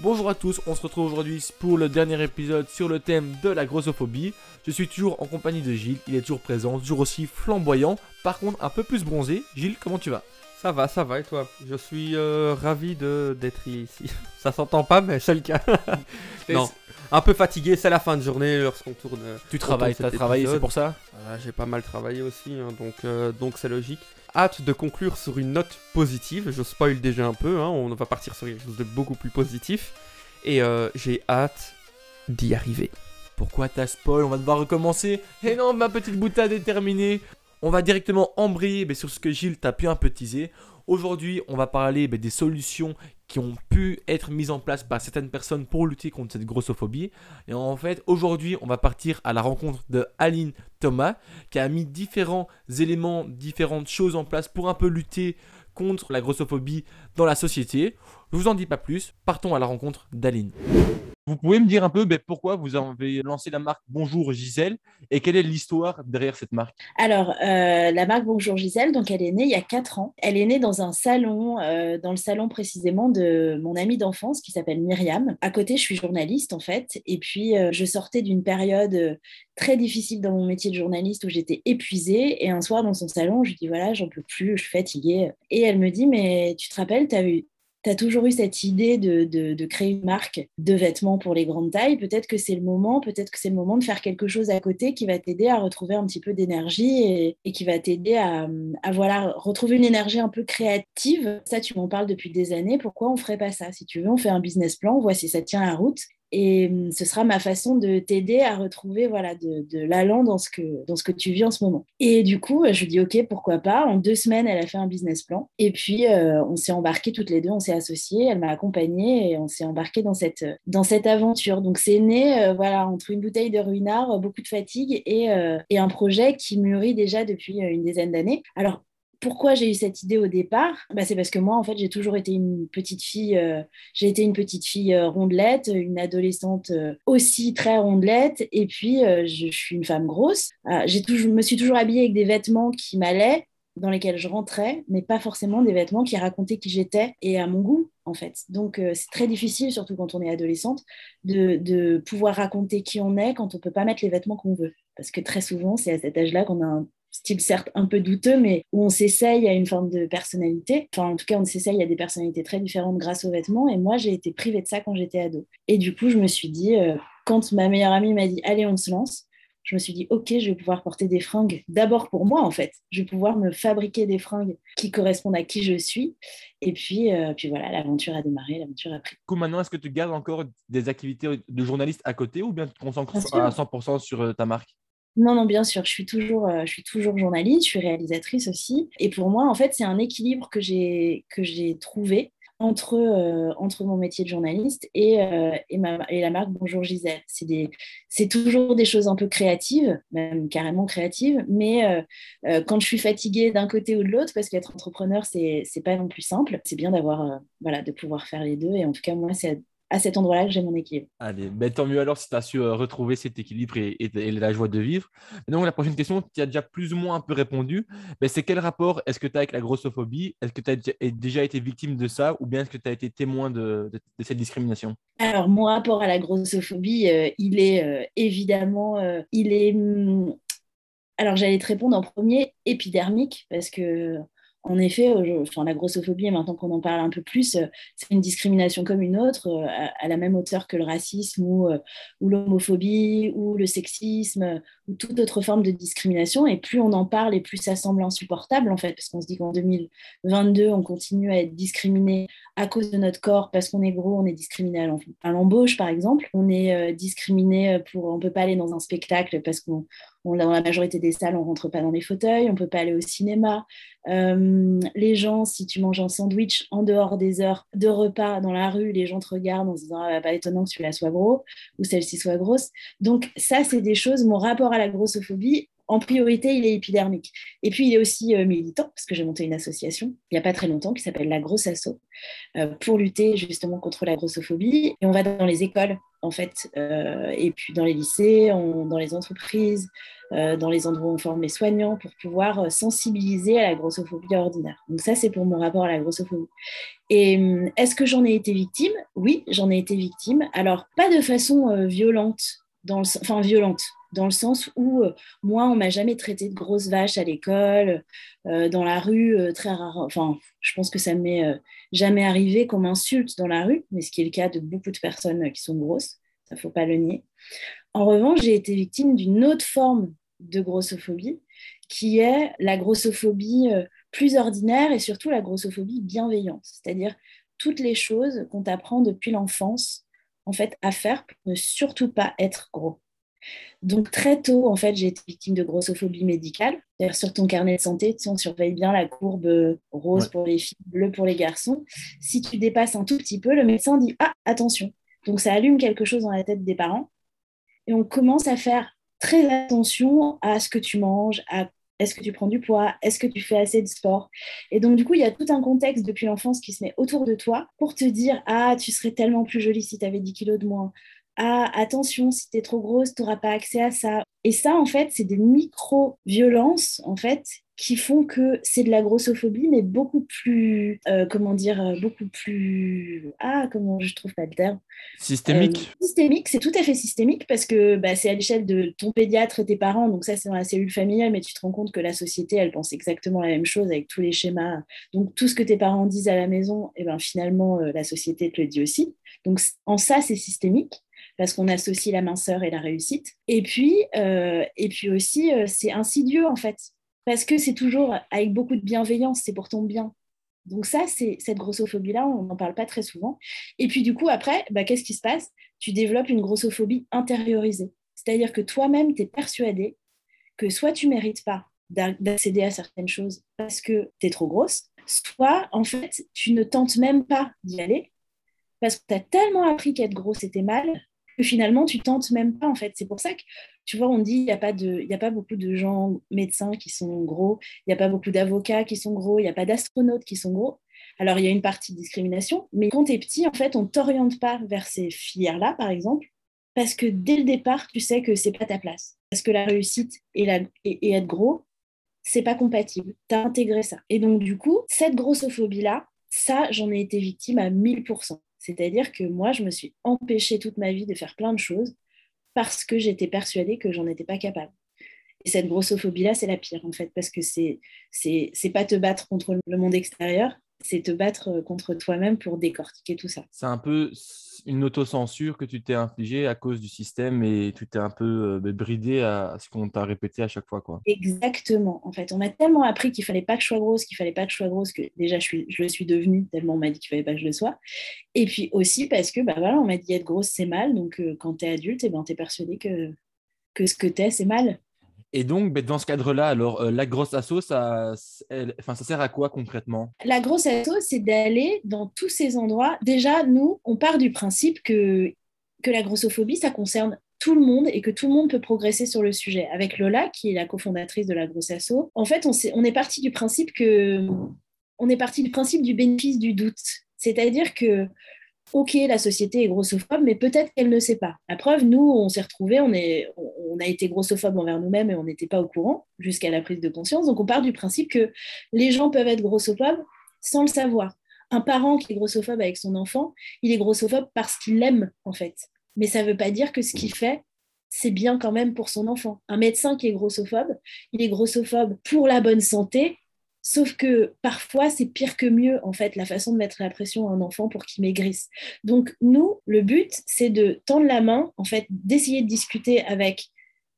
Bonjour à tous, on se retrouve aujourd'hui pour le dernier épisode sur le thème de la grossophobie. Je suis toujours en compagnie de Gilles, il est toujours présent, toujours aussi flamboyant, par contre un peu plus bronzé. Gilles, comment tu vas? Ça va, ça va et toi? Je suis euh, ravi de d'être ici. Ça s'entend pas mais c'est le cas. non, un peu fatigué, c'est la fin de journée lorsqu'on tourne. euh, Tu travailles, t'as travaillé, c'est pour ça? Voilà, J'ai pas mal travaillé aussi, hein, donc euh, donc c'est logique. Hâte de conclure sur une note positive. Je spoil déjà un peu, hein, on va partir sur quelque chose de beaucoup plus positif. Et euh, j'ai hâte d'y arriver. Pourquoi t'as spoil? On va devoir recommencer. Et non, ma petite boutade est terminée. On va directement embrayer ben, sur ce que Gilles t'a pu un peu teaser. Aujourd'hui, on va parler ben, des solutions qui ont pu être mises en place par certaines personnes pour lutter contre cette grossophobie. Et en fait, aujourd'hui, on va partir à la rencontre de Aline Thomas, qui a mis différents éléments, différentes choses en place pour un peu lutter contre la grossophobie dans la société. Je vous en dis pas plus, partons à la rencontre d'Aline. Vous pouvez me dire un peu ben, pourquoi vous avez lancé la marque Bonjour Gisèle et quelle est l'histoire derrière cette marque? Alors, euh, la marque Bonjour Gisèle, donc elle est née il y a 4 ans. Elle est née dans un salon, euh, dans le salon précisément de mon amie d'enfance qui s'appelle Myriam. À côté, je suis journaliste en fait. Et puis, euh, je sortais d'une période très difficile dans mon métier de journaliste où j'étais épuisée. Et un soir, dans son salon, je lui dis voilà, j'en peux plus, je suis fatiguée. Et elle me dit mais tu te rappelles, tu as eu tu as toujours eu cette idée de, créer une marque de vêtements pour les grandes tailles. Peut-être que c'est le moment, peut-être que c'est le moment de faire quelque chose à côté qui va t'aider à retrouver un petit peu d'énergie et, et, qui va t'aider à, à, voilà, retrouver une énergie un peu créative. Ça, tu m'en parles depuis des années. Pourquoi on ne ferait pas ça? Si tu veux, on fait un business plan, on voit si ça tient la route. Et ce sera ma façon de t'aider à retrouver voilà, de, l'allant dans, ce que, dans ce que tu vis en ce moment. Et du coup, je lui dis OK, pourquoi pas. En deux semaines, elle a fait un business plan. Et puis, euh, on s'est embarqués toutes les deux, on s'est associés. Elle m'a accompagnée et on s'est embarqués dans cette, dans cette aventure. Donc, c'est né euh, voilà, entre une bouteille de ruinard, beaucoup de fatigue et, euh, et un projet qui mûrit déjà depuis une dizaine d'années. Alors, pourquoi j'ai eu cette idée au départ bah, C'est parce que moi, en fait, j'ai toujours été une petite fille, euh, j'ai été une petite fille euh, rondelette, une adolescente euh, aussi très rondelette, et puis je, suis une femme grosse. j'ai toujours, me suis toujours habillée avec des vêtements qui m'allaient, dans lesquels je rentrais, mais pas forcément des vêtements qui racontaient qui j'étais et à mon goût, en fait. Donc, c'est très difficile, surtout quand on est adolescente, de, de pouvoir raconter qui on est quand on peut pas mettre les vêtements qu'on veut. Parce que très souvent, c'est à cet âge-là qu'on a un style certes un peu douteux, mais où on s'essaye à une forme de personnalité. Enfin, en tout cas, on s'essaye à des personnalités très différentes grâce aux vêtements. Et moi, j'ai été privée de ça quand j'étais ado. Et du coup, je me suis dit, euh, quand ma meilleure amie m'a dit, allez, on se lance, je me suis dit, OK, je vais pouvoir porter des fringues d'abord pour moi, en fait. Je vais pouvoir me fabriquer des fringues qui correspondent à qui je suis. Et puis, euh, puis voilà, l'aventure a démarré, l'aventure a pris. Du coup, maintenant, est-ce que tu gardes encore des activités de journaliste à côté ou bien tu te concentres à 100% sur euh, ta marque? Non, non, bien sûr, je suis toujours, euh, je suis toujours journaliste, je suis réalisatrice aussi. Et pour moi, en fait, c'est un équilibre que j'ai que j'ai trouvé entre, euh, entre mon métier de journaliste et, euh, et, la marque Bonjour Gisèle. C'est toujours des choses un peu créatives, même carrément créatives, mais quand je suis fatiguée d'un côté ou de l'autre, parce qu'être entrepreneur, c'est pas non plus simple, c'est bien d'avoir, voilà, de pouvoir faire les deux. Et en tout cas, moi, c'est à cet endroit-là que j'ai mon équilibre. Allez, ben, tant mieux alors si tu as su euh, retrouver cet équilibre et, et, et, la joie de vivre. Donc, la prochaine question, tu as déjà plus ou moins un peu répondu. Ben, c'est quel rapport est-ce que tu as avec la grossophobie? Est-ce que tu as déjà été victime de ça ou bien est-ce que tu as été témoin de, de, de, cette discrimination? Alors, mon rapport à la grossophobie, euh, il est euh, évidemment, il est. Hum... Alors, j'allais te répondre en premier, épidermique, parce que en effet, enfin, la grossophobie, maintenant qu'on en parle un peu plus, c'est une discrimination comme une autre, à, à la même hauteur que le racisme ou, l'homophobie ou le sexisme ou toute autre forme de discrimination. Et plus on en parle et plus ça semble insupportable, en fait, parce qu'on se dit qu'en 2022, on continue à être discriminé à cause de notre corps, parce qu'on est gros, on est discriminé à l'embauche, par exemple. On est discriminé pour, on peut pas aller dans un spectacle parce qu'on on, dans la majorité des salles, on rentre pas dans les fauteuils, on peut pas aller au cinéma. Euh, les gens, si tu manges un sandwich en dehors des heures de repas dans la rue, les gens te regardent en se disant ah, pas étonnant que celui-là soit gros ou celle-ci soit grosse. Donc ça, c'est des choses. Mon rapport à la grossophobie, en priorité, il est épidermique. Et puis, il est aussi euh, militant, parce que j'ai monté une association il n'y a pas très longtemps qui s'appelle La Grosse Asso, euh, pour lutter justement contre la grossophobie. Et on va dans les écoles, en fait, euh, et puis dans les lycées, dans les entreprises, dans les endroits où on forme les soignants, pour pouvoir sensibiliser à la grossophobie ordinaire. Donc ça, c'est pour mon rapport à la grossophobie. Et hum, est-ce que j'en ai été victime? Oui, j'en ai été victime. Alors, pas de façon violente, dans le, enfin violente, dans le sens où euh, moi, on m'a jamais traité de grosse vache à l'école, euh, dans la rue, euh, très rare. Enfin, je pense que ça ne m'est jamais arrivé comme insulte dans la rue, mais ce qui est le cas de beaucoup de personnes qui sont grosses, ça faut pas le nier. En revanche, j'ai été victime d'une autre forme de grossophobie, qui est la grossophobie plus ordinaire et surtout la grossophobie bienveillante, c'est-à-dire toutes les choses qu'on t'apprend depuis l'enfance en fait à faire pour ne surtout pas être gros. Donc très tôt, en fait, j'ai été victime de grossophobie médicale. D'ailleurs, sur ton carnet de santé, tu on surveille bien la courbe euh, rose pour les filles, bleue pour les garçons. Si tu dépasses un tout petit peu, le médecin dit ah attention. Donc ça allume quelque chose dans la tête des parents et on commence à faire très attention à ce que tu manges, à est-ce que tu prends du poids? Est-ce que tu fais assez de sport? Et donc, du coup, il y a tout un contexte depuis l'enfance qui se met autour de toi pour te dire Ah, tu serais tellement plus jolie si tu avais 10 kilos de moins. Ah attention, si tu es trop grosse, tu n'auras pas accès à ça. Et ça, en fait, c'est des micro-violences, en fait, qui font que c'est de la grossophobie, mais beaucoup plus, euh, comment dire, euh, beaucoup plus, ah, comment je trouve pas le terme? Systémique. Euh, systémique, c'est tout à fait systémique parce que bah, c'est à l'échelle de ton pédiatre et tes parents, donc ça c'est dans la cellule familiale, mais tu te rends compte que la société, elle pense exactement la même chose avec tous les schémas. Donc tout ce que tes parents disent à la maison, et eh ben, finalement, la société te le dit aussi. Donc en ça, c'est systémique parce qu'on associe la minceur et la réussite. Et puis, euh, et puis aussi, euh, c'est insidieux en fait, parce que c'est toujours avec beaucoup de bienveillance, c'est pour ton bien. Donc ça, c'est cette grossophobie-là, on n'en parle pas très souvent. Et puis du coup, après, bah, qu'est-ce qui se passe? Tu développes une grossophobie intériorisée. C'est-à-dire que toi-même, tu es persuadé que soit tu mérites pas d'accéder à certaines choses parce que tu es trop grosse, soit en fait, tu ne tentes même pas d'y aller parce que tu as tellement appris qu'être grosse c'était mal finalement, tu tentes même pas, en fait. C'est pour ça que, tu vois, on dit, il n'y a, pas a pas beaucoup de gens médecins qui sont gros, il n'y a pas beaucoup d'avocats qui sont gros, il n'y a pas d'astronautes qui sont gros. Alors, il y a une partie de discrimination, mais quand tu es petit, en fait, on ne t'oriente pas vers ces filières-là, par exemple, parce que dès le départ, tu sais que c'est pas ta place. Parce que la réussite et, la, et, être gros, c'est pas compatible. Tu as intégré ça. Et donc, du coup, cette grossophobie-là, ça, j'en ai été victime à 1000%. C'est-à-dire que moi, je me suis empêchée toute ma vie de faire plein de choses parce que j'étais persuadée que j'en étais pas capable. Et cette grossophobie-là, c'est la pire, en fait, parce que c'est, c'est, c'est pas te battre contre le monde extérieur, c'est te battre euh, contre toi-même pour décortiquer tout ça. C'est un peu une autocensure que tu t'es infligée à cause du système et tu t'es un peu euh, bridé à, ce qu'on t'a répété à chaque fois. Quoi. Exactement. En fait, on m'a tellement appris qu'il fallait pas que je sois grosse, qu'il fallait pas que je sois grosse, que déjà je, suis, je le suis devenue, tellement on m'a dit qu'il fallait pas que je le sois. Et puis aussi parce que bah, voilà, on m'a dit être grosse, c'est mal. Donc euh, quand tu es adulte, eh ben, tu es persuadé que, que ce que tu es, c'est mal. Et donc, ben, dans ce cadre-là, alors, euh, la grosse asso, ça, enfin, ça sert à quoi concrètement? La grosse asso, c'est d'aller dans tous ces endroits. Déjà, nous, on part du principe que, que la grossophobie, ça concerne tout le monde et que tout le monde peut progresser sur le sujet. Avec Lola, qui est la cofondatrice de la grosse asso, en fait, on, on est parti du principe que on est parti du principe du bénéfice du doute. C'est-à-dire que ok, la société est grossophobe, mais peut-être qu'elle ne sait pas. La preuve, nous, on s'est retrouvés, on, a été grossophobe envers nous-mêmes et on n'était pas au courant jusqu'à la prise de conscience. Donc, on part du principe que les gens peuvent être grossophobes sans le savoir. Un parent qui est grossophobe avec son enfant, il est grossophobe parce qu'il l'aime, en fait. Mais ça ne veut pas dire que ce qu'il fait, c'est bien quand même pour son enfant. Un médecin qui est grossophobe, il est grossophobe pour la bonne santé, Sauf que parfois, c'est pire que mieux, en fait, la façon de mettre la pression à un enfant pour qu'il maigrisse. Donc, nous, le but, c'est de tendre la main, en fait, d'essayer de discuter avec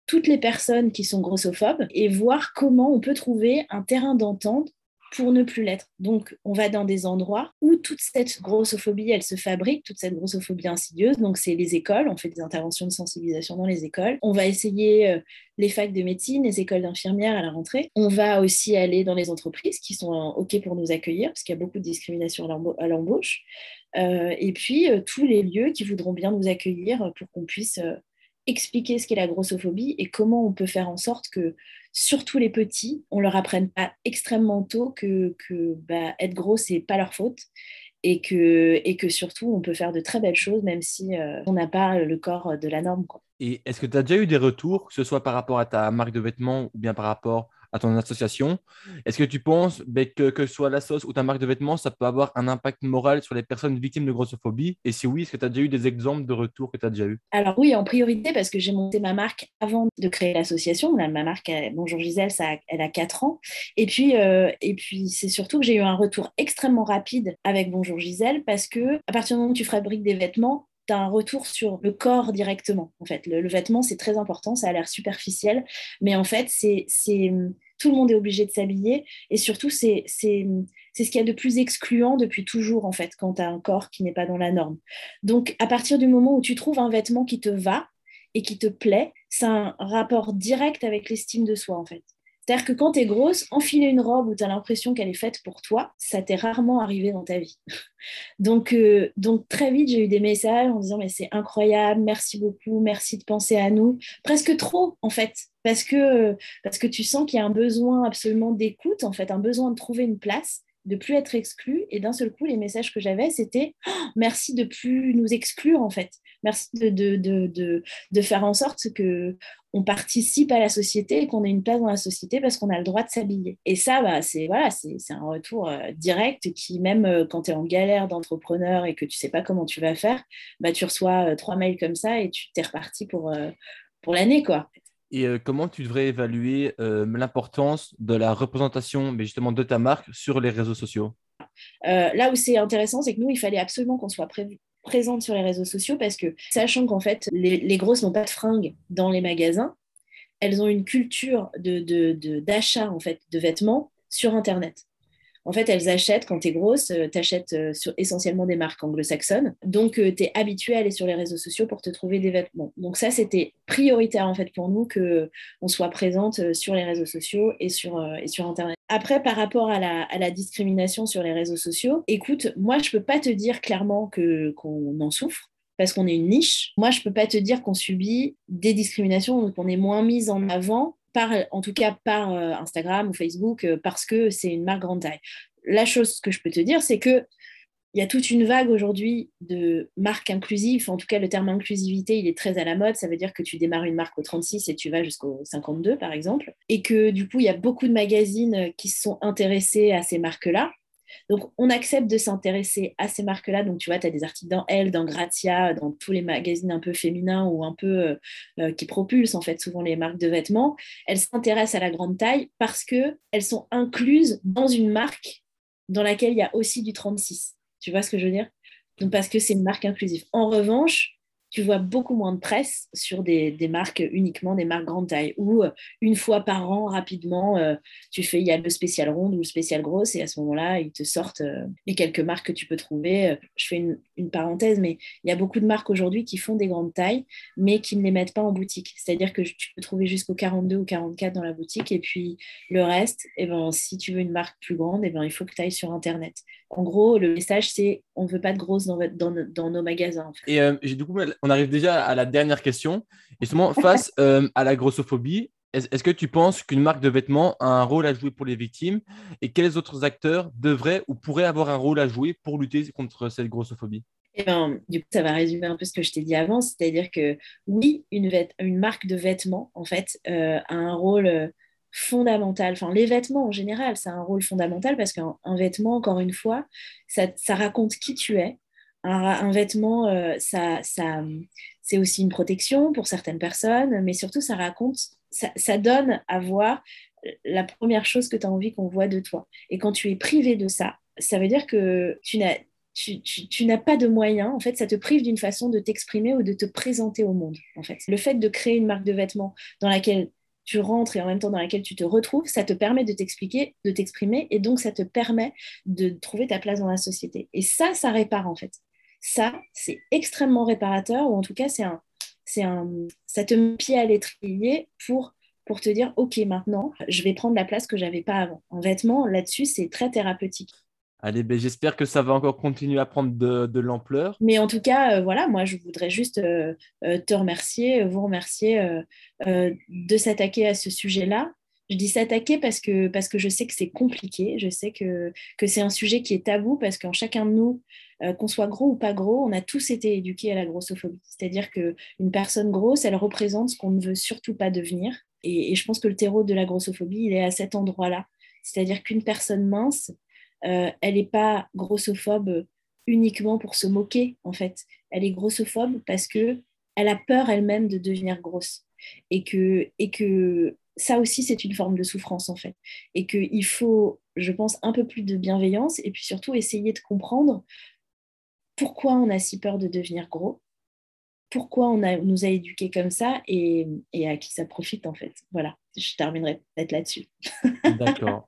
toutes les personnes qui sont grossophobes et voir comment on peut trouver un terrain d'entente pour ne plus l'être. Donc, on va dans des endroits où toute cette grossophobie, elle se fabrique, toute cette grossophobie insidieuse. Donc, c'est les écoles, on fait des interventions de sensibilisation dans les écoles. On va essayer euh, les facs de médecine, les écoles d'infirmières à la rentrée. On va aussi aller dans les entreprises qui sont OK pour nous accueillir, parce qu'il y a beaucoup de discrimination à l'embauche. Euh, et puis, euh, tous les lieux qui voudront bien nous accueillir pour qu'on puisse expliquer ce qu'est la grossophobie et comment on peut faire en sorte que, surtout les petits, on leur apprenne pas extrêmement tôt que, que bah, être gros, c'est pas leur faute et que, et que surtout, on peut faire de très belles choses même si euh, on n'a pas le corps de la norme. Et est-ce que tu as déjà eu des retours, que ce soit par rapport à ta marque de vêtements ou bien par rapport à ton association. Est-ce que tu penses ben, que, que soit la sauce ou ta marque de vêtements, ça peut avoir un impact moral sur les personnes victimes de grossophobie? Et si oui, est-ce que tu as déjà eu des exemples de retours que tu as déjà eu? Alors oui, en priorité, parce que j'ai monté ma marque avant de créer l'association. Ma marque, Bonjour Gisèle, elle a 4 ans. Et puis, euh, puis c'est surtout que j'ai eu un retour extrêmement rapide avec Bonjour Gisèle, parce que à partir du moment où tu fabriques des vêtements, un retour sur le corps directement. En fait, le, vêtement, c'est très important, ça a l'air superficiel, mais en fait, c'est tout le monde est obligé de s'habiller et surtout, c'est c'est ce qu'il y a de plus excluant depuis toujours, en fait, quand tu as un corps qui n'est pas dans la norme. Donc, à partir du moment où tu trouves un vêtement qui te va et qui te plaît, c'est un rapport direct avec l'estime de soi, en fait. C'est-à-dire que quand tu es grosse, enfiler une robe où tu as l'impression qu'elle est faite pour toi, ça t'est rarement arrivé dans ta vie. donc, euh, donc très vite, j'ai eu des messages en disant mais c'est incroyable, merci beaucoup, merci de penser à nous. Presque trop en fait, parce que, parce que tu sens qu'il y a un besoin absolument d'écoute, en fait, un besoin de trouver une place de plus être exclu. Et d'un seul coup, les messages que j'avais, c'était oh, merci de plus nous exclure, en fait. Merci de, de, de, de, faire en sorte que on participe à la société et qu'on ait une place dans la société parce qu'on a le droit de s'habiller. Et ça, bah, c'est voilà, c'est un retour euh, direct qui, même euh, quand tu es en galère d'entrepreneur et que tu sais pas comment tu vas faire, bah, tu reçois euh, trois mails comme ça et tu t'es reparti pour, pour l'année. quoi. Et comment tu devrais évaluer l'importance de la représentation mais justement de ta marque sur les réseaux sociaux? Là où c'est intéressant, c'est que nous, il fallait absolument qu'on soit prévu présente sur les réseaux sociaux parce que, sachant qu'en fait, les, grosses n'ont pas de fringues dans les magasins, elles ont une culture d'achat de, de, en fait, de vêtements sur Internet. En fait, elles achètent, quand tu es grosse, euh, tu achètes euh, essentiellement des marques anglo-saxonnes. Donc, euh, tu es habitué à aller sur les réseaux sociaux pour te trouver des vêtements. Donc, ça, c'était prioritaire en fait pour nous qu'on soit présente sur les réseaux sociaux et sur, et sur Internet. Après, par rapport à la, à la, discrimination sur les réseaux sociaux, écoute, moi, je ne peux pas te dire clairement qu'on en souffre parce qu'on est une niche. Moi, je ne peux pas te dire qu'on subit des discriminations, qu'on est moins mise en avant par, en tout cas par euh, Instagram ou Facebook, euh, parce que c'est une marque grande taille. La chose que je peux te dire, c'est que il y a toute une vague aujourd'hui de marques inclusives. En tout cas, le terme inclusivité, il est très à la mode. Ça veut dire que tu démarres une marque au 36 et tu vas jusqu'au 52, par exemple. Et que du coup, il y a beaucoup de magazines qui se sont intéressés à ces marques-là. Donc, on accepte de s'intéresser à ces marques-là. Donc, tu vois, tu as des articles dans Elle, dans Gratia, dans tous les magazines un peu féminins ou un peu euh, euh, qui propulsent en fait souvent les marques de vêtements. Elles s'intéressent à la grande taille parce qu'elles sont incluses dans une marque dans laquelle il y a aussi du 36. Tu vois ce que je veux dire? Donc, parce que c'est une marque inclusive. En revanche, tu vois beaucoup moins de presse sur des, marques uniquement des marques grande taille ou euh, une fois par an rapidement euh, tu fais il y a le spécial ronde ou le spécial grosse et à ce moment-là ils te sortent euh, les quelques marques que tu peux trouver. Je fais une, parenthèse mais il y a beaucoup de marques aujourd'hui qui font des grandes tailles mais qui ne les mettent pas en boutique. C'est-à-dire que tu peux trouver jusqu'au 42 ou 44 dans la boutique et puis le reste eh ben si tu veux une marque plus grande eh ben il faut que tu ailles sur internet. En gros le message c'est on ne veut pas de grosses dans, dans, nos magasins et du coup on arrive déjà à la dernière question. Justement, face euh, à la grossophobie, est-ce que tu penses qu'une marque de vêtements a un rôle à jouer pour les victimes? Et quels autres acteurs devraient ou pourraient avoir un rôle à jouer pour lutter contre cette grossophobie? Eh ben, du coup, ça va résumer un peu ce que je t'ai dit avant, c'est-à-dire que oui, une, une, marque de vêtements, en fait, euh, a un rôle euh, fondamental. Enfin, les vêtements en général, ça a un rôle fondamental parce qu'un vêtement, encore une fois, ça, ça, raconte qui tu es, un, vêtement, euh, ça, ça, c'est aussi une protection pour certaines personnes, mais surtout, ça raconte, ça, donne à voir la première chose que tu as envie qu'on voit de toi. Et quand tu es privé de ça, ça veut dire que tu n'as, tu, tu, n'as pas de moyens, en fait, ça te prive d'une façon de t'exprimer ou de te présenter au monde, en fait. Le fait de créer une marque de vêtements dans laquelle tu rentres et en même temps dans laquelle tu te retrouves, ça te permet de t'expliquer, de t'exprimer, et donc ça te permet de trouver ta place dans la société. Et ça, ça répare, en fait ça, c'est extrêmement réparateur, ou en tout cas, c'est un, c'est un, ça te met pied à l'étrier pour, pour te dire, OK, maintenant, je vais prendre la place que j'avais pas avant. En vêtements, là-dessus, c'est très thérapeutique. Allez, ben, j'espère que ça va encore continuer à prendre de, de l'ampleur. Mais en tout cas, euh, voilà, moi, je voudrais juste euh, euh, te remercier, vous remercier de s'attaquer à ce sujet-là. Je dis s'attaquer parce que, parce que je sais que c'est compliqué, je sais que, que c'est un sujet qui est tabou parce qu'en chacun de nous, qu'on soit gros ou pas gros, on a tous été éduqués à la grossophobie. C'est-à-dire qu'une personne grosse, elle représente ce qu'on ne veut surtout pas devenir. Et, et je pense que le terreau de la grossophobie, il est à cet endroit-là. C'est-à-dire qu'une personne mince, euh, elle n'est pas grossophobe uniquement pour se moquer, en fait. Elle est grossophobe parce que elle a peur elle-même de devenir grosse. Et que, et que ça aussi, c'est une forme de souffrance, en fait. Et qu'il faut, je pense, un peu plus de bienveillance et puis surtout essayer de comprendre pourquoi on a si peur de devenir gros, pourquoi on, a, nous a éduqués comme ça et, à qui ça profite, en fait. Voilà, je terminerai peut-être là-dessus. D'accord.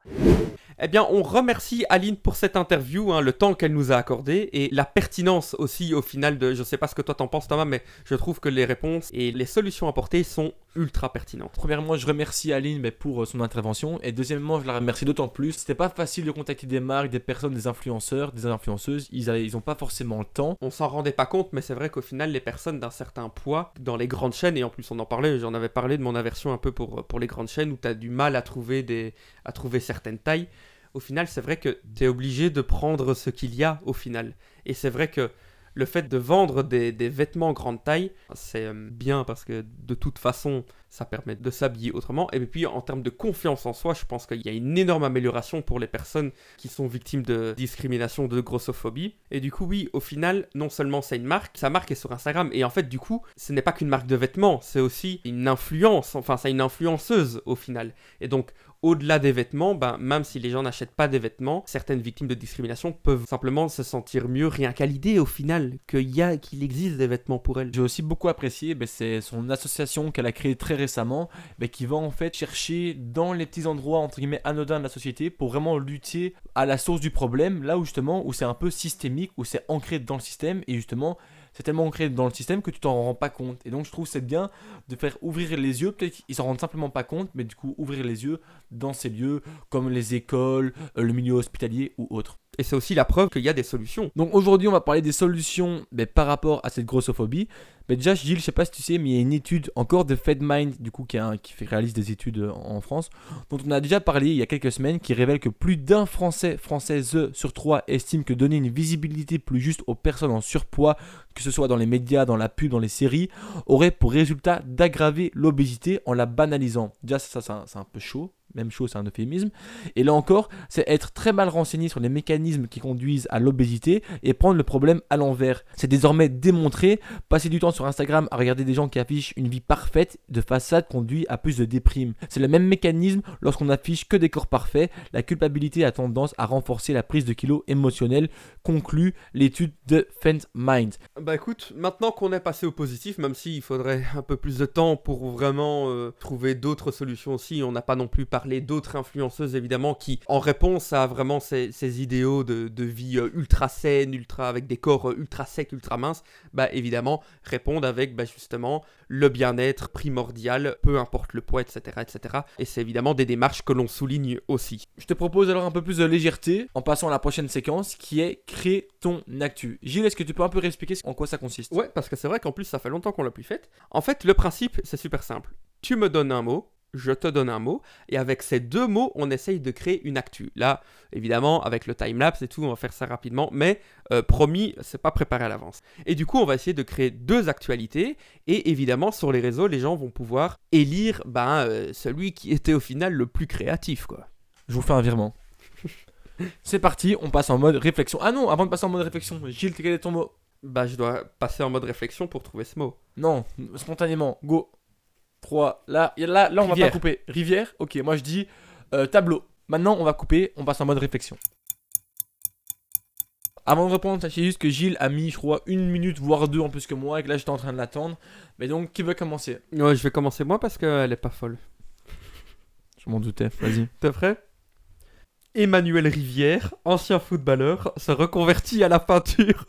Eh bien, on remercie Aline pour cette interview, hein, le temps qu'elle nous a accordé et la pertinence aussi au final de. Je ne sais pas ce que toi t'en penses, Thomas, mais je trouve que les réponses et les solutions apportées sont ultra pertinentes. Premièrement, je remercie Aline mais pour euh, son intervention et deuxièmement, je la remercie d'autant plus. C'était pas facile de contacter des marques, des personnes, des influenceurs, des influenceuses. Ils, n'ont ils pas forcément le temps. On s'en rendait pas compte, mais c'est vrai qu'au final, les personnes d'un certain poids dans les grandes chaînes et en plus on en parlait, j'en avais parlé de mon aversion un peu pour pour les grandes chaînes où tu as du mal à trouver des à trouver certaines tailles au final, c'est vrai que tu es obligé de prendre ce qu'il y a au final. Et c'est vrai que le fait de vendre des, vêtements grande taille, c'est euh, bien parce que de toute façon, ça permet de s'habiller autrement. Et puis en termes de confiance en soi, je pense qu'il y a une énorme amélioration pour les personnes qui sont victimes de discrimination, de grossophobie. Et du coup, oui, au final, non seulement c'est une marque, sa marque est sur Instagram. Et en fait, du coup, ce n'est pas qu'une marque de vêtements, c'est aussi une influence, enfin, c'est une influenceuse au final. Et donc, au-delà des vêtements, ben, même si les gens n'achètent pas des vêtements, certaines victimes de discrimination peuvent simplement se sentir mieux rien qu'à l'idée au final qu'il y a, qu'il existe des vêtements pour elles. J'ai aussi beaucoup apprécié, ben, c'est son association qu'elle a créée très récemment, ben, qui va en fait chercher dans les petits endroits entre guillemets anodins de la société pour vraiment lutter à la source du problème, là où justement où c'est un peu systémique, où c'est ancré dans le système et justement c'est tellement ancré dans le système que tu t'en rends pas compte. Et donc je trouve c'est bien de faire ouvrir les yeux, peut-être qu'ils s'en rendent simplement pas compte, mais du coup ouvrir les yeux dans ces lieux comme les écoles, euh, le milieu hospitalier ou autres. Et c'est aussi la preuve qu'il y a des solutions. Donc aujourd'hui, on va parler des solutions mais par rapport à cette grossophobie. Mais déjà, Gilles, je sais pas si tu sais, mais il y a une étude encore de FedMind, du coup, qui, réalise des études euh, en France, dont on a déjà parlé il y a quelques semaines, qui révèle que plus d'un Français, Française sur trois estime que donner une visibilité plus juste aux personnes en surpoids, que ce soit dans les médias, dans la pub, dans les séries, aurait pour résultat d'aggraver l'obésité en la banalisant. Déjà, ça c'est un peu chaud même chose, c'est un euphémisme. Et là encore, c'est être très mal renseigné sur les mécanismes qui conduisent à l'obésité et prendre le problème à l'envers. C'est désormais démontré, passer du temps sur Instagram à regarder des gens qui affichent une vie parfaite de façade conduit à plus de déprime. C'est le même mécanisme lorsqu'on affiche que des corps parfaits, la culpabilité a tendance à renforcer la prise de kilos émotionnelle, conclut l'étude de Mind. Bah écoute, maintenant qu'on est passé au positif, même s'il faudrait un peu plus de temps pour vraiment euh, trouver d'autres solutions aussi, on n'a pas non plus parlé parler d'autres influenceuses évidemment qui, en réponse à vraiment ces, idéaux de, vie euh, ultra saine, ultra avec des corps euh, ultra secs, ultra minces, bah évidemment répondent avec bah, justement le bien-être primordial, peu importe le poids, etc., etc. Et c'est évidemment des démarches que l'on souligne aussi. Je te propose alors un peu plus de légèreté en passant à la prochaine séquence qui est créer ton actu. Gilles, est-ce que tu peux un peu réexpliquer en quoi ça consiste? Ouais, parce que c'est vrai qu'en plus ça fait longtemps qu'on l'a plus fait. En fait, le principe c'est super simple. Tu me donnes un mot, je te donne un mot, et avec ces deux mots, on essaye de créer une actu. Là, évidemment, avec le timelapse et tout, on va faire ça rapidement, mais euh, promis, c'est pas préparé à l'avance. Et du coup, on va essayer de créer deux actualités, et évidemment, sur les réseaux, les gens vont pouvoir élire ben, euh, celui qui était au final le plus créatif, quoi. Je vous fais un virement. c'est parti, on passe en mode réflexion. Ah non, avant de passer en mode réflexion, Gilles, quel est ton mot? Bah, je dois passer en mode réflexion pour trouver ce mot. Non, spontanément, go. 3. Là, là, là on va pas couper. Rivière, ok, moi je dis euh, tableau. Maintenant, on va couper, on passe en mode réflexion. Avant de répondre, sachez juste que Gilles a mis, je crois, une minute, voire deux en plus que moi, et que là j'étais en train de l'attendre. Mais donc, qui veut commencer? Ouais, je vais commencer moi parce qu'elle est pas folle. Je m'en doutais, vas-y. T'es prêt? Emmanuel Rivière, ancien footballeur, se reconvertit à la peinture.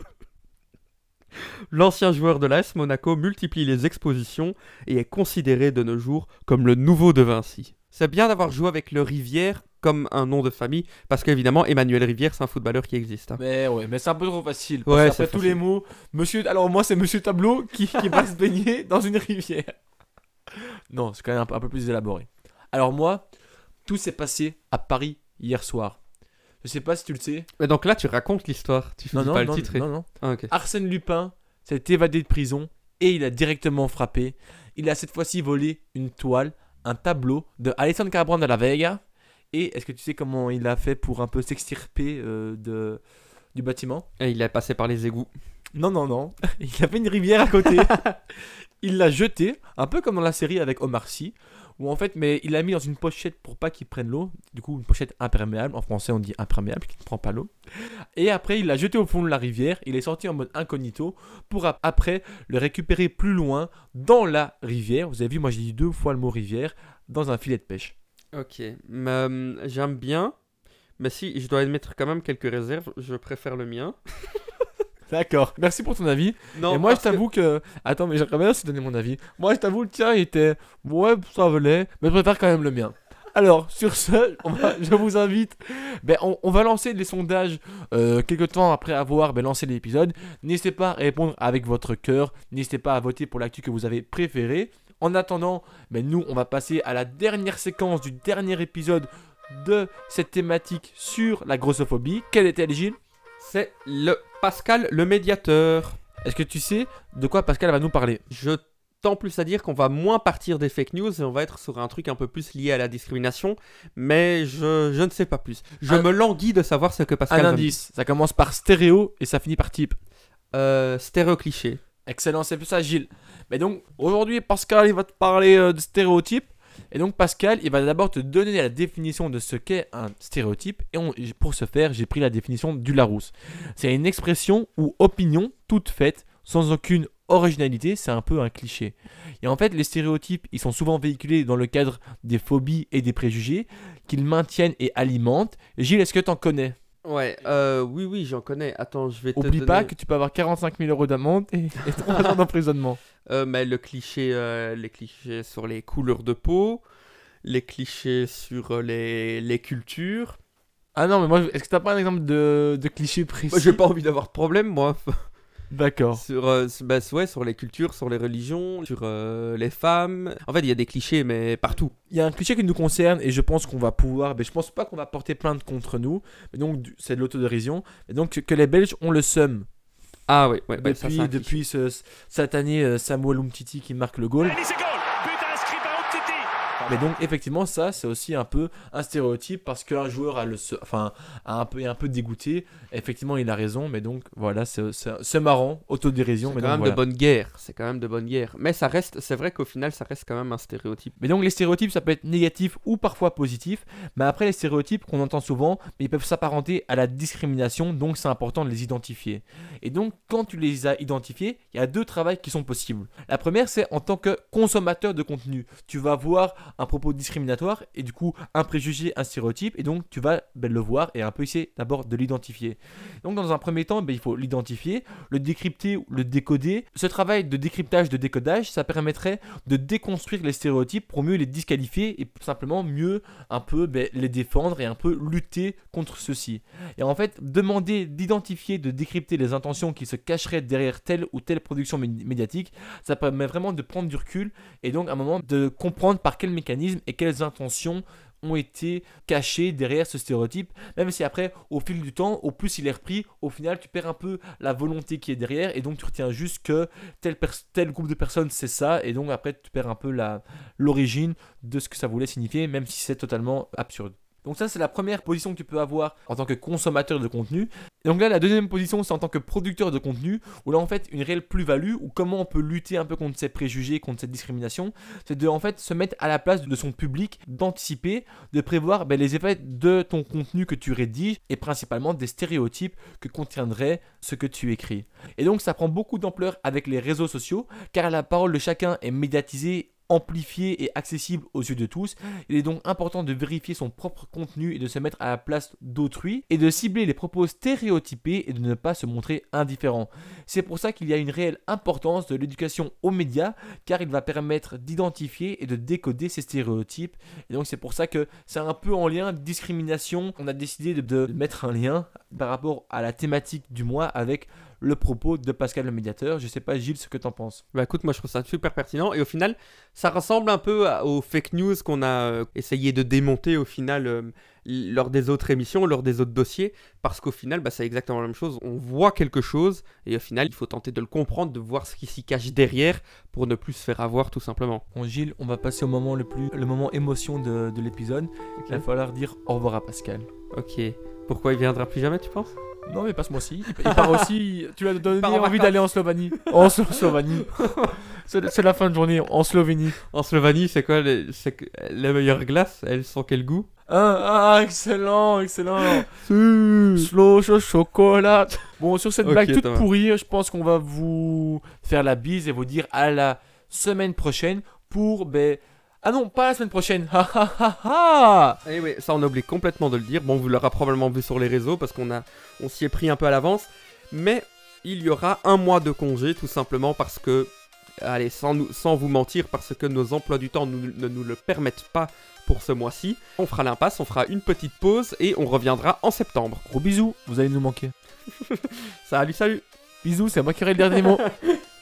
L'ancien joueur de l'AS Monaco multiplie les expositions et est considéré de nos jours comme le nouveau De Vinci. C'est bien d'avoir joué avec le Rivière comme un nom de famille, parce qu'évidemment, Emmanuel Rivière, c'est un footballeur qui existe. hein. Mais ouais, mais c'est un peu trop facile. Parce Ouais, qu'après c'est tous facile. les mots, monsieur. Alors moi, c'est monsieur Tableau qui, qui va se baigner dans une rivière. Non, c'est quand même un, peu- un peu plus élaboré. Alors moi, tout s'est passé à Paris hier soir. Je sais pas si tu le sais. Mais donc là, tu racontes l'histoire, tu Non, non, pas non, le titre. non, non. Ah. Arsène Lupin s'est évadé de prison et il a directement frappé. Il a cette fois-ci volé une toile, un tableau de Alessandro Cabran de la Vega. Et est-ce que tu sais comment il a fait pour un peu s'extirper euh, de, du bâtiment? Et il est passé par les égouts. Non, non, non. Il avait une rivière à côté. il l'a jeté, un peu comme dans la série avec Omar Sy. Où en fait, mais il l'a mis dans une pochette pour pas qu'il prenne l'eau. Du coup, une pochette imperméable. En français, on dit imperméable, qui ne prend pas l'eau. Et après, il l'a jeté au fond de la rivière. Il est sorti en mode incognito pour ap- après le récupérer plus loin dans la rivière. Vous avez vu, moi j'ai dit deux fois le mot rivière dans un filet de pêche. Ok, euh, j'aime bien, mais si je dois émettre quand même quelques réserves, je préfère le mien. D'accord. Merci pour ton avis. Non, et moi, je que- t'avoue que... Attends, mais j'aimerais bien aussi donner mon avis. Moi, je t'avoue, le tien, il était... Ouais, ça valait, mais je préfère quand même le mien. Alors, sur ce, on va- je vous invite... Ben, on, on va lancer les sondages euh, quelques temps après avoir ben, lancé l'épisode. N'hésitez pas à répondre avec votre cœur. N'hésitez pas à voter pour l'actu que vous avez préféré. En attendant, ben, nous, on va passer à la dernière séquence du dernier épisode de cette thématique sur la grossophobie. Quelle est-elle, Gilles? C'est le Pascal le médiateur. Est-ce que tu sais de quoi Pascal va nous parler? Je tends plus à dire qu'on va moins partir des fake news et on va être sur un truc un peu plus lié à la discrimination, mais je, je ne sais pas plus. Je Un- me languis de savoir ce que Pascal Un indice, ça commence par stéréo et ça finit par type. Euh, stéréo cliché. Excellent, c'est plus ça, Gilles. Mais donc, aujourd'hui, Pascal, il va te parler euh, de stéréotypes. Et donc, Pascal, il va d'abord te donner la définition de ce qu'est un stéréotype. Et pour ce faire, j'ai pris la définition du Larousse. C'est une expression ou opinion toute faite, sans aucune originalité. C'est un peu un cliché. Et en fait, les stéréotypes, ils sont souvent véhiculés dans le cadre des phobies et des préjugés qu'ils maintiennent et alimentent. Gilles, est-ce que tu en connais? Ouais, euh, oui, oui, j'en connais. Attends, je vais te Oublie donner... pas que tu peux avoir 45 000 euros d'amende et, et 3 ans d'emprisonnement. Euh, mais le cliché, euh, les clichés sur les couleurs de peau, les clichés sur les, les cultures. Ah non, mais moi, est-ce que t'as pas un exemple de, de cliché précis Moi, j'ai pas envie d'avoir de problème, moi. D'accord. sur, euh, bah, ouais, sur les cultures, sur les religions, sur euh, les femmes. En fait, il y a des clichés, mais partout. Il y a un cliché qui nous concerne et je pense qu'on va pouvoir. Mais je pense pas qu'on va porter plainte contre nous. Mais donc, c'est de l'autodérision. Et donc, que, les Belges ont le seum. Ah oui, ouais, ouais, depuis ça, depuis ce, cette année, euh, Samuel Umtiti qui marque le goal. Allez, c'est goal But inscrit par Umtiti Mais donc, effectivement, ça, c'est aussi un peu un stéréotype parce qu'un joueur a le enfin, a un peu, est un peu dégoûté. Effectivement, il a raison. Mais donc, voilà, c'est marrant. Autodérision. Mais quand donc, même voilà. de bonne guerre. C'est quand même de bonne guerre. Mais ça reste, c'est vrai qu'au final, ça reste quand même un stéréotype. Mais donc les stéréotypes, ça peut être négatif ou parfois positif. Mais après les stéréotypes qu'on entend souvent, mais ils peuvent s'apparenter à la discrimination, donc c'est important de les identifier. Et donc quand tu les as identifiés, il y a deux travails qui sont possibles. La première, c'est en tant que consommateur de contenu. Tu vas voir un propos discriminatoire et du coup un préjugé, un stéréotype, et donc tu vas ben, le voir et un peu essayer d'abord de l'identifier. Donc dans un premier temps, ben, il faut l'identifier, le décrypter, le décoder. Ce travail de décryptage, de décodage, ça permettrait de déconstruire les stéréotypes pour mieux les disqualifier et simplement mieux un peu ben, les défendre et un peu lutter contre ceux-ci. Et en fait, demander d'identifier, de décrypter les intentions qui se cacheraient derrière telle ou telle production mé- médiatique, ça permet vraiment de prendre du recul et donc à un moment de comprendre par quel mécanisme et quelles intentions ont été cachées derrière ce stéréotype, même si après, au fil du temps, au plus il est repris, au final, tu perds un peu la volonté qui est derrière, et donc tu retiens juste que tel, tel groupe de personnes, c'est ça, et donc après, tu perds un peu l'origine de ce que ça voulait signifier, même si c'est totalement absurde. Donc ça, c'est la première position que tu peux avoir en tant que consommateur de contenu. Et donc là, la deuxième position, c'est en tant que producteur de contenu, où là, en fait, une réelle plus-value, ou comment on peut lutter un peu contre ces préjugés, contre cette discrimination, c'est de, en fait, se mettre à la place de son public, d'anticiper, de prévoir ben, les effets de ton contenu que tu rédiges, et principalement des stéréotypes que contiendrait ce que tu écris. Et donc, ça prend beaucoup d'ampleur avec les réseaux sociaux, car la parole de chacun est médiatisée amplifié et accessible aux yeux de tous. Il est donc important de vérifier son propre contenu et de se mettre à la place d'autrui et de cibler les propos stéréotypés et de ne pas se montrer indifférent. C'est pour ça qu'il y a une réelle importance de l'éducation aux médias car il va permettre d'identifier et de décoder ces stéréotypes. Et donc c'est pour ça que c'est un peu en lien discrimination. On a décidé de, de mettre un lien par rapport à la thématique du mois avec le propos de Pascal le médiateur. Je sais pas Gilles ce que t'en penses. Bah écoute, moi je trouve ça super pertinent et au final, ça ressemble un peu aux fake news qu'on a euh, essayé de démonter au final euh, lors des autres émissions, lors des autres dossiers, parce qu'au final, bah, c'est exactement la même chose. On voit quelque chose et au final, il faut tenter de le comprendre, de voir ce qui s'y cache derrière pour ne plus se faire avoir tout simplement. Bon Gilles, on va passer au moment le plus, le moment émotion de, de l'épisode. Il va falloir dire au revoir à Pascal. Ok. Pourquoi il viendra plus jamais, tu penses? Non mais pas ce mois-ci. Il, part aussi. Tu lui as donné envie vacances. d'aller en Slovanie. En Slo- Slovénie. C'est c'est la fin de journée en Slovénie. En Slovénie, c'est quoi les, c'est les meilleures glaces Elles sont quel goût? Ah, ah, excellent, excellent. Slow cho- chocolat. Bon, sur cette Ok, blague toute pourrie, je pense qu'on va vous faire la bise et vous dire à la semaine prochaine pour. Ben... Ah non, pas la semaine prochaine. Ha ha ha ha. Eh oui, ça on a oublié complètement de le dire. Bon, vous l'aurez probablement vu sur les réseaux parce qu'on a, on s'y est pris un peu à l'avance. Mais il y aura un mois de congé tout simplement parce que, allez, sans, nous, sans vous mentir, parce que nos emplois du temps nous- ne nous le permettent pas pour ce mois-ci. On fera l'impasse, on fera une petite pause et on reviendra en septembre. Gros bisous, vous allez nous manquer. Salut, salut Bisous, c'est moi qui aurai le dernier mot.